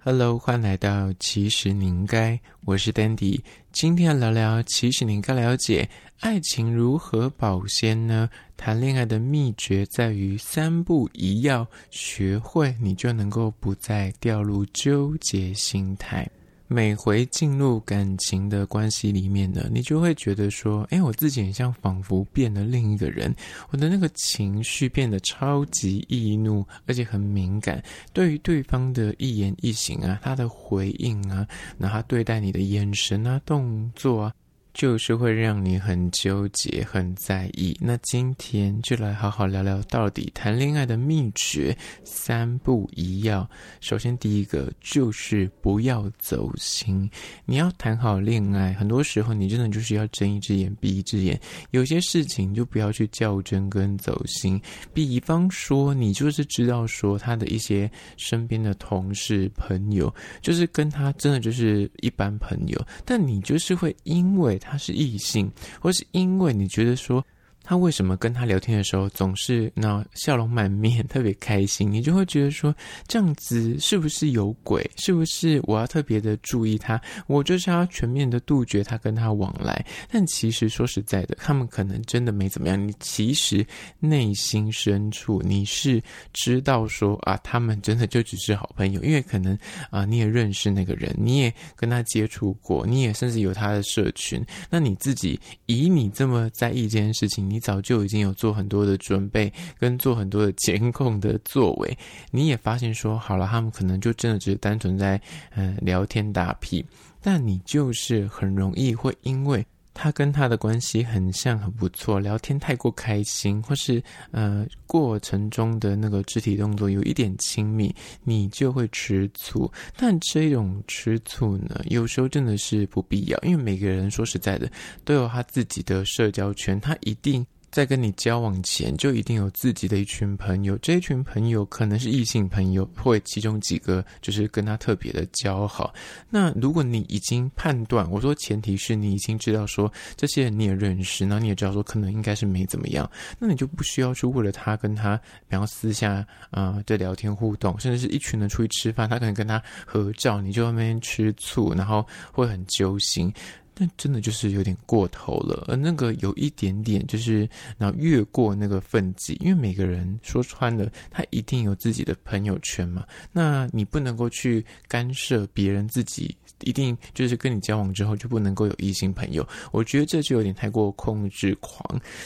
Hello，欢迎来到其实你应该，我是 Dandy，今天要聊聊其实你应该了解爱情如何保鲜呢？谈恋爱的秘诀在于三步一要，学会你就能够不再掉入纠结心态。每回进入感情的关系里面呢，你就会觉得说，哎，我自己很像仿佛变了另一个人，我的那个情绪变得超级易怒，而且很敏感，对于对方的一言一行啊，他的回应啊，那他对待你的眼神啊、动作啊。就是会让你很纠结、很在意。那今天就来好好聊聊，到底谈恋爱的秘诀三不一要。首先，第一个就是不要走心。你要谈好恋爱，很多时候你真的就是要睁一只眼闭一只眼。有些事情就不要去较真跟走心。比方说，你就是知道说他的一些身边的同事朋友，就是跟他真的就是一般朋友，但你就是会因为他。他是异性，或是因为你觉得说。他为什么跟他聊天的时候总是那笑容满面，特别开心？你就会觉得说，这样子是不是有鬼？是不是我要特别的注意他？我就是要全面的杜绝他跟他往来。但其实说实在的，他们可能真的没怎么样。你其实内心深处你是知道说啊，他们真的就只是好朋友，因为可能啊你也认识那个人，你也跟他接触过，你也甚至有他的社群。那你自己以你这么在意这件事情，你。早就已经有做很多的准备，跟做很多的监控的作为，你也发现说好了，他们可能就真的只是单纯在嗯聊天打屁，但你就是很容易会因为他跟他的关系很像很不错，聊天太过开心，或是呃过程中的那个肢体动作有一点亲密，你就会吃醋。但这种吃醋呢，有时候真的是不必要，因为每个人说实在的都有他自己的社交圈，他一定。在跟你交往前，就一定有自己的一群朋友。这一群朋友可能是异性朋友，或其中几个就是跟他特别的交好。那如果你已经判断，我说前提是你已经知道说这些人你也认识，那你也知道说可能应该是没怎么样，那你就不需要去为了他跟他，然后私下啊的、聊天互动，甚至是一群人出去吃饭，他可能跟他合照，你就在那边吃醋，然后会很揪心。那真的就是有点过头了，而那个有一点点就是，然后越过那个分际，因为每个人说穿了，他一定有自己的朋友圈嘛。那你不能够去干涉别人，自己一定就是跟你交往之后就不能够有异性朋友。我觉得这就有点太过控制狂。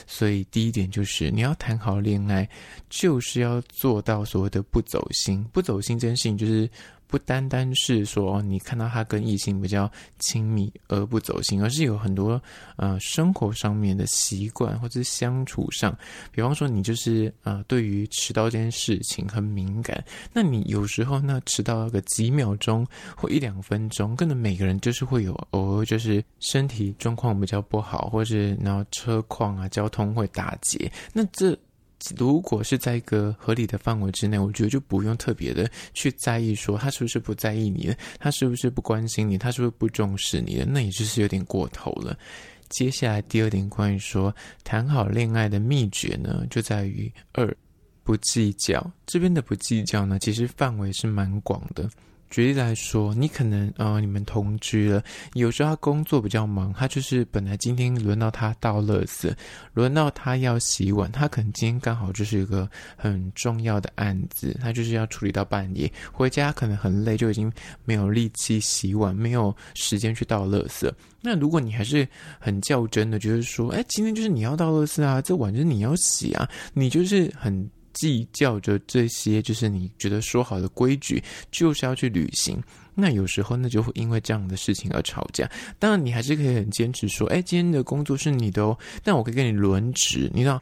所以第一点就是，你要谈好恋爱，就是要做到所谓的不走心。不走心这件事情就是。不单单是说你看到他跟异性比较亲密而不走心，而是有很多呃生活上面的习惯或者相处上，比方说你就是呃对于迟到这件事情很敏感，那你有时候呢迟到个几秒钟或一两分钟，可能每个人就是会有偶尔就是身体状况比较不好，或是然后车况啊交通会打结，那这。如果是在一个合理的范围之内，我觉得就不用特别的去在意说他是不是不在意你了，他是不是不关心你，他是不是不重视你的，那也就是有点过头了。接下来第二点关于说谈好恋爱的秘诀呢，就在于二不计较。这边的不计较呢，其实范围是蛮广的。举例来说，你可能呃，你们同居了，有时候他工作比较忙，他就是本来今天轮到他倒垃圾，轮到他要洗碗，他可能今天刚好就是一个很重要的案子，他就是要处理到半夜，回家可能很累，就已经没有力气洗碗，没有时间去倒垃圾。那如果你还是很较真的，就是说，哎，今天就是你要倒垃圾啊，这碗就是你要洗啊，你就是很。计较着这些，就是你觉得说好的规矩，就是要去履行。那有时候，那就会因为这样的事情而吵架。当然，你还是可以很坚持说：“哎，今天的工作是你的哦。”但我可以跟你轮值，你知道，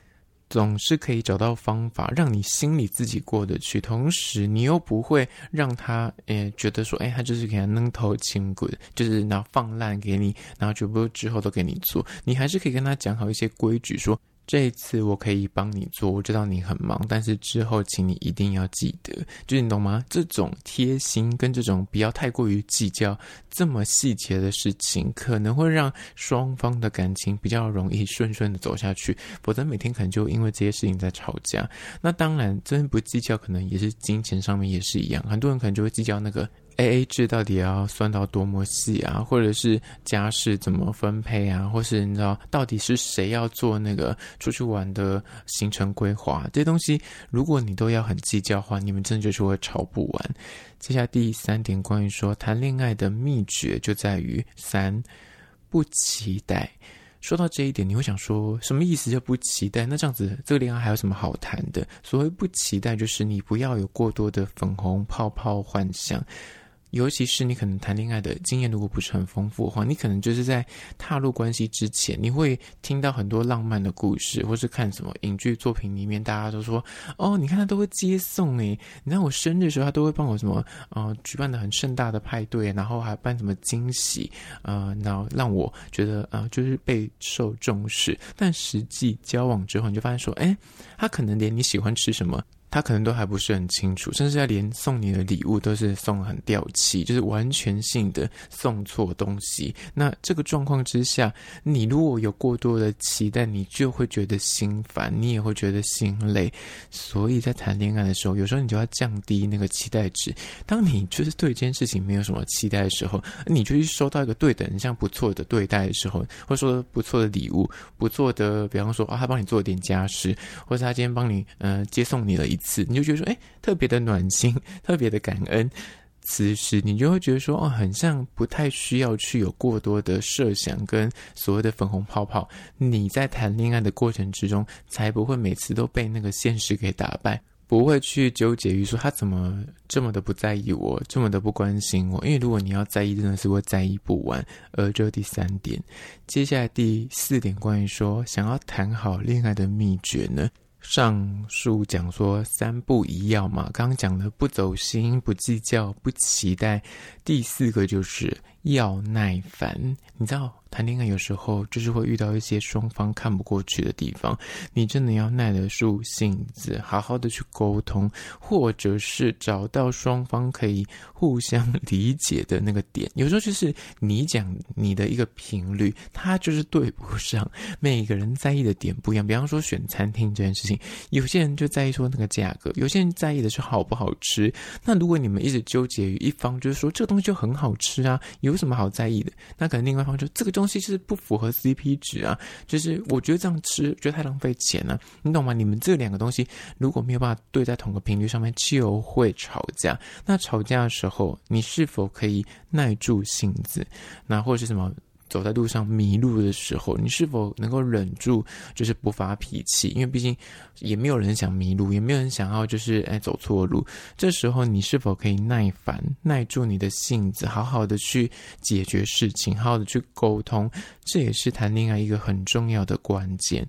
总是可以找到方法让你心里自己过得去，同时你又不会让他诶觉得说：“哎，他就是给他扔头轻滚，就是然后放烂给你，然后全部之后都给你做。”你还是可以跟他讲好一些规矩，说。这一次我可以帮你做，我知道你很忙，但是之后请你一定要记得，就是你懂吗？这种贴心跟这种不要太过于计较这么细节的事情，可能会让双方的感情比较容易顺顺的走下去，否则每天可能就因为这些事情在吵架。那当然，真不计较，可能也是金钱上面也是一样，很多人可能就会计较那个。AA 制到底要算到多么细啊？或者是家事怎么分配啊？或是你知道到底是谁要做那个出去玩的行程规划？这些东西，如果你都要很计较的话，你们真的就是会吵不完。接下来第三点，关于说谈恋爱的秘诀就在于三不期待。说到这一点，你会想说什么意思？就不期待？那这样子，这个恋爱还有什么好谈的？所谓不期待，就是你不要有过多的粉红泡泡幻想。尤其是你可能谈恋爱的经验如果不是很丰富的话，你可能就是在踏入关系之前，你会听到很多浪漫的故事，或是看什么影剧作品里面，大家都说哦，你看他都会接送诶，你看我生日的时候，他都会帮我什么呃举办的很盛大的派对，然后还办什么惊喜，呃，然后让我觉得啊、就是备受重视。但实际交往之后，你就发现说，诶，他可能连你喜欢吃什么。他可能都还不是很清楚，甚至他连送你的礼物都是送很掉漆，就是完全性的送错东西。那这个状况之下，你如果有过多的期待，你就会觉得心烦，你也会觉得心累。所以在谈恋爱的时候，有时候你就要降低那个期待值。当你就是对这件事情没有什么期待的时候，你就去收到一个对等、像不错的对待的时候，或者说不错的礼物、不错的，比方说啊，他帮你做点家事，或者他今天帮你嗯、呃、接送你了一。次你就觉得说，哎，特别的暖心，特别的感恩。此时你就会觉得说，哦，很像不太需要去有过多的设想跟所谓的粉红泡泡。你在谈恋爱的过程之中，才不会每次都被那个现实给打败，不会去纠结于说他怎么这么的不在意我，这么的不关心我。因为如果你要在意，真的是会在意不完。而这第三点，接下来第四点，关于说想要谈好恋爱的秘诀呢？上述讲说三不一要嘛，刚刚讲的不走心、不计较、不期待，第四个就是要耐烦。你知道？谈恋爱有时候就是会遇到一些双方看不过去的地方，你真的要耐得住性子，好好的去沟通，或者是找到双方可以互相 理解的那个点。有时候就是你讲你的一个频率，他就是对不上。每个人在意的点不一样，比方说选餐厅这件事情，有些人就在意说那个价格，有些人在意的是好不好吃。那如果你们一直纠结于一方，就是说这个东西就很好吃啊，有有什么好在意的？那可能另外一方就这个东西是不符合 CP 值啊，就是我觉得这样吃觉得太浪费钱了，你懂吗？你们这两个东西如果没有办法对在同个频率上面，就会吵架。那吵架的时候，你是否可以耐住性子？那或者是什么？走在路上迷路的时候，你是否能够忍住，就是不发脾气？因为毕竟也没有人想迷路，也没有人想要就是哎走错路。这时候你是否可以耐烦，耐住你的性子，好好的去解决事情，好好的去沟通？这也是谈恋爱一个很重要的关键。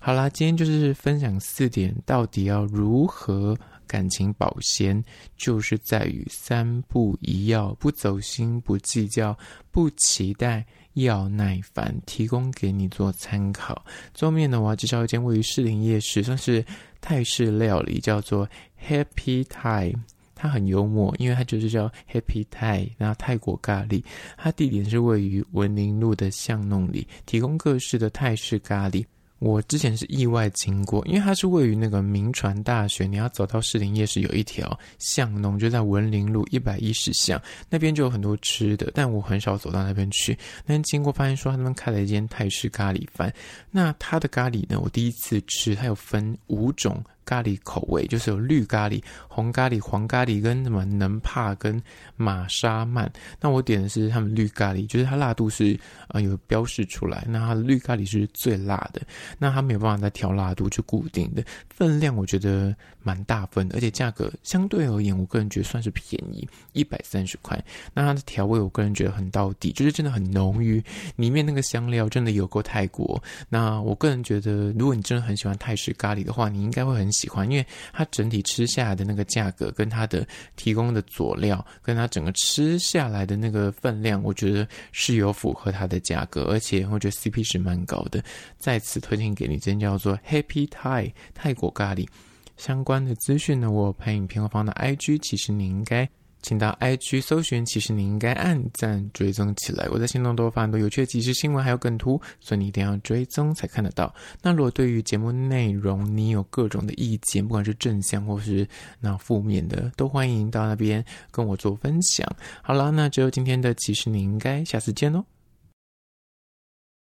好啦，今天就是分享四点，到底要如何感情保鲜，就是在于三不一要：不走心，不计较，不期待。要耐烦，提供给你做参考。最后面呢，我要介绍一间位于士林夜市，算是泰式料理，叫做 Happy Thai。它很幽默，因为它就是叫 Happy Thai，然后泰国咖喱。它地点是位于文林路的巷弄里，提供各式的泰式咖喱。我之前是意外经过，因为它是位于那个民传大学，你要走到士林夜市有一条巷弄，就在文林路一百一十巷那边就有很多吃的，但我很少走到那边去。那天经过发现说他们开了一间泰式咖喱饭，那它的咖喱呢，我第一次吃，它有分五种。咖喱口味就是有绿咖喱、红咖喱、黄咖喱跟什么能帕跟玛莎曼。那我点的是他们绿咖喱，就是它辣度是呃有标示出来。那它的绿咖喱是最辣的，那它没有办法再调辣度，就固定的分量，我觉得蛮大份，而且价格相对而言，我个人觉得算是便宜，一百三十块。那它的调味，我个人觉得很到底，就是真的很浓郁，里面那个香料真的有够泰国。那我个人觉得，如果你真的很喜欢泰式咖喱的话，你应该会很。喜欢，因为它整体吃下来的那个价格，跟它的提供的佐料，跟它整个吃下来的那个分量，我觉得是有符合它的价格，而且我觉得 CP 值蛮高的。再次推荐给你，这叫做 Happy Thai 泰国咖喱相关的资讯呢，我拍影片后放到 IG，其实你应该。请到 i 区搜寻，其实你应该按赞追踪起来。我在心动都发很多有趣的即时新闻，还有梗图，所以你一定要追踪才看得到。那如果对于节目内容你有各种的意见，不管是正向或是那负面的，都欢迎到那边跟我做分享。好了，那只有今天的其实你应该，下次见喽。